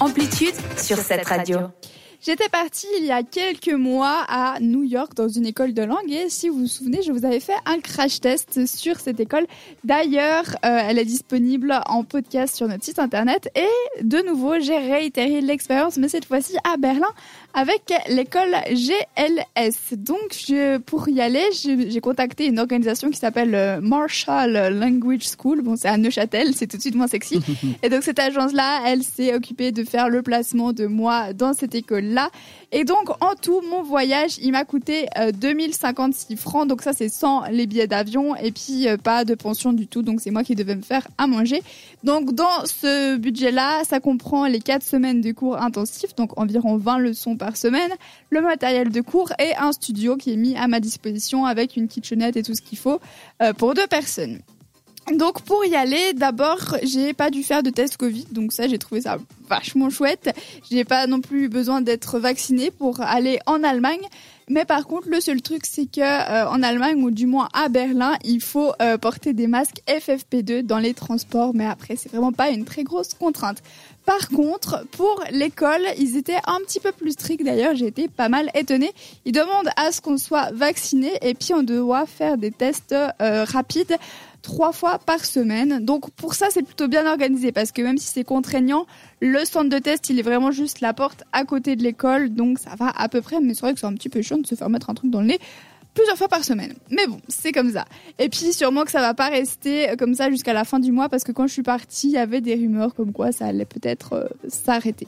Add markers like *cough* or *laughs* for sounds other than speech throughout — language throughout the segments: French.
Amplitude sur cette radio. J'étais partie il y a quelques mois à New York dans une école de langue et si vous vous souvenez, je vous avais fait un crash test sur cette école. D'ailleurs, euh, elle est disponible en podcast sur notre site internet et de nouveau, j'ai réitéré l'expérience, mais cette fois-ci à Berlin avec l'école GLS. Donc, je, pour y aller, j'ai contacté une organisation qui s'appelle euh, Marshall Language School. Bon, c'est à Neuchâtel, c'est tout de suite moins sexy. *laughs* et donc, cette agence-là, elle s'est occupée de faire le placement de moi dans cette Et donc, en tout, mon voyage, il m'a coûté 2056 euh, francs. Donc, ça, c'est sans les billets d'avion et puis euh, pas de pension du tout. Donc, c'est moi qui devais me faire à manger. Donc, dans ce budget-là, ça comprend les 4 semaines de cours intensifs, donc environ 20 leçons par semaine, le matériel de cours et un studio qui est mis à ma disposition avec une kitchenette et tout ce qu'il faut euh, pour deux personnes. Donc pour y aller, d'abord, j'ai pas dû faire de test Covid, donc ça j'ai trouvé ça vachement chouette. J'ai pas non plus besoin d'être vacciné pour aller en Allemagne. Mais par contre, le seul truc, c'est que euh, en Allemagne ou du moins à Berlin, il faut euh, porter des masques FFP2 dans les transports. Mais après, c'est vraiment pas une très grosse contrainte. Par contre, pour l'école, ils étaient un petit peu plus stricts. D'ailleurs, j'ai été pas mal étonnée. Ils demandent à ce qu'on soit vacciné et puis on doit faire des tests euh, rapides trois fois par semaine. Donc pour ça, c'est plutôt bien organisé parce que même si c'est contraignant, le centre de test, il est vraiment juste la porte à côté de l'école. Donc ça va à peu près, mais c'est vrai que c'est un petit peu chiant de se faire mettre un truc dans le nez plusieurs fois par semaine. Mais bon, c'est comme ça. Et puis sûrement que ça va pas rester comme ça jusqu'à la fin du mois parce que quand je suis partie, il y avait des rumeurs comme quoi ça allait peut-être euh, s'arrêter.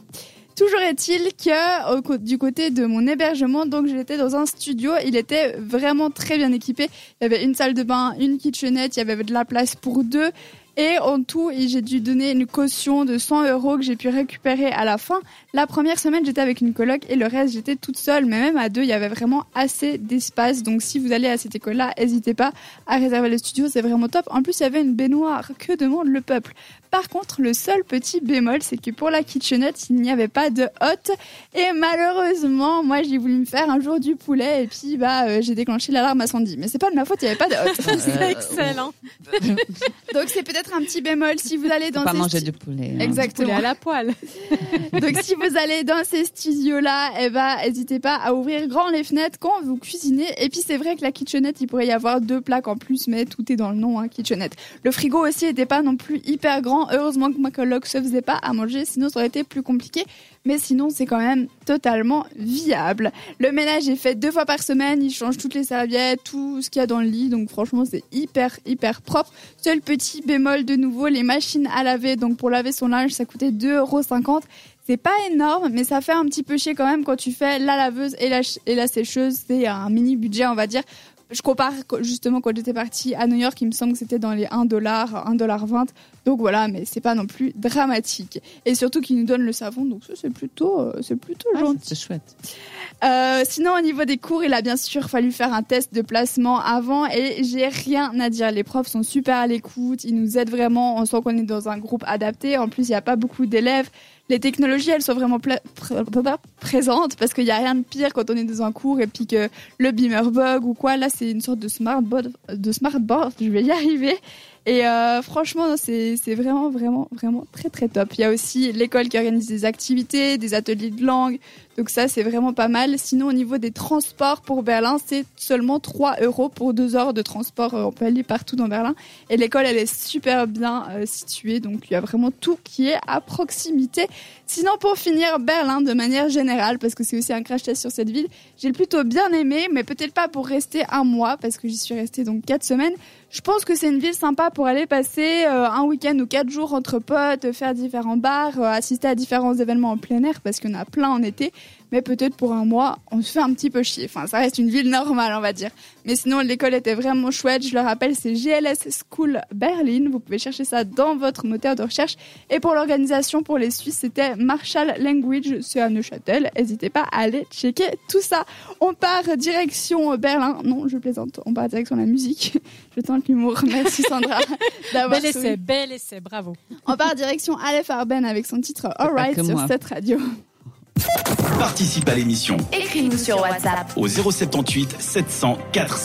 Toujours est-il que du côté de mon hébergement, donc j'étais dans un studio, il était vraiment très bien équipé. Il y avait une salle de bain, une kitchenette, il y avait de la place pour deux. Et en tout, j'ai dû donner une caution de 100 euros que j'ai pu récupérer à la fin. La première semaine, j'étais avec une coloc et le reste, j'étais toute seule. Mais même à deux, il y avait vraiment assez d'espace. Donc si vous allez à cette école-là, n'hésitez pas à réserver le studio, c'est vraiment top. En plus, il y avait une baignoire. Que demande le peuple? Par contre, le seul petit bémol, c'est que pour la kitchenette, il n'y avait pas de hot. Et malheureusement, moi, j'ai voulu me faire un jour du poulet et puis bah euh, j'ai déclenché l'alarme à 110. Mais c'est pas de ma faute, il n'y avait pas de hot. *laughs* c'est excellent. *laughs* Donc c'est peut-être un petit bémol si vous allez dans pas ces manger du poulet. hein. Exactement. à la poêle. *laughs* Donc si vous allez dans ces studios-là, eh ben, n'hésitez pas à ouvrir grand les fenêtres quand vous cuisinez. Et puis c'est vrai que la kitchenette, il pourrait y avoir deux plaques en plus, mais tout est dans le nom, hein, kitchenette. Le frigo aussi n'était pas non plus hyper grand. Heureusement que ma coloc se faisait pas à manger, sinon ça aurait été plus compliqué. Mais sinon, c'est quand même totalement viable. Le ménage est fait deux fois par semaine. Il change toutes les serviettes, tout ce qu'il y a dans le lit. Donc franchement, c'est hyper, hyper propre. Seul petit bémol de nouveau, les machines à laver. Donc pour laver son linge, ça coûtait 2,50€. C'est pas énorme, mais ça fait un petit peu chier quand même quand tu fais la laveuse et la, et la sécheuse. C'est un mini budget, on va dire. Je compare justement quand j'étais partie à New York, il me semble que c'était dans les 1 dollar, 1 dollar 20. Donc voilà, mais c'est pas non plus dramatique. Et surtout qu'ils nous donnent le savon, donc ça c'est plutôt, euh, c'est plutôt Ah, gentil. c'est chouette. Euh, sinon, au niveau des cours, il a bien sûr fallu faire un test de placement avant et j'ai rien à dire. Les profs sont super à l'écoute, ils nous aident vraiment. On sent qu'on est dans un groupe adapté. En plus, il n'y a pas beaucoup d'élèves. Les technologies, elles sont vraiment présentes parce qu'il n'y a rien de pire quand on est dans un cours et puis que le beamer bug ou quoi. Là, c'est une sorte de smartboard, de smartboard. Je vais y arriver. Et euh, franchement, c'est vraiment, vraiment, vraiment très, très top. Il y a aussi l'école qui organise des activités, des ateliers de langue. Donc ça, c'est vraiment pas mal. Sinon, au niveau des transports pour Berlin, c'est seulement 3 euros pour deux heures de transport. Euh, On peut aller partout dans Berlin. Et l'école, elle est super bien euh, située. Donc il y a vraiment tout qui est à proximité. Sinon, pour finir, Berlin, de manière générale, parce que c'est aussi un crash test sur cette ville, j'ai plutôt bien aimé, mais peut-être pas pour rester un mois, parce que j'y suis restée donc quatre semaines. Je pense que c'est une ville sympa pour aller passer euh, un week-end ou quatre jours entre potes, faire différents bars, euh, assister à différents événements en plein air, parce en a plein en été. Mais peut-être pour un mois, on se fait un petit peu chier. Enfin, ça reste une ville normale, on va dire. Mais sinon, l'école était vraiment chouette. Je le rappelle, c'est GLS School Berlin. Vous pouvez chercher ça dans votre moteur de recherche. Et pour l'organisation, pour les Suisses, c'était Marshall Language. C'est à Neuchâtel. N'hésitez pas à aller checker tout ça. On part direction Berlin. Non, je plaisante. On part direction la musique. *laughs* Je tente l'humour. Merci Sandra *laughs* d'avoir Bel essai, bel essai, bravo. On part direction Aleph Arben avec son titre Alright sur moi. cette radio. Participe à l'émission Écris-nous sur WhatsApp. au 078 700 400.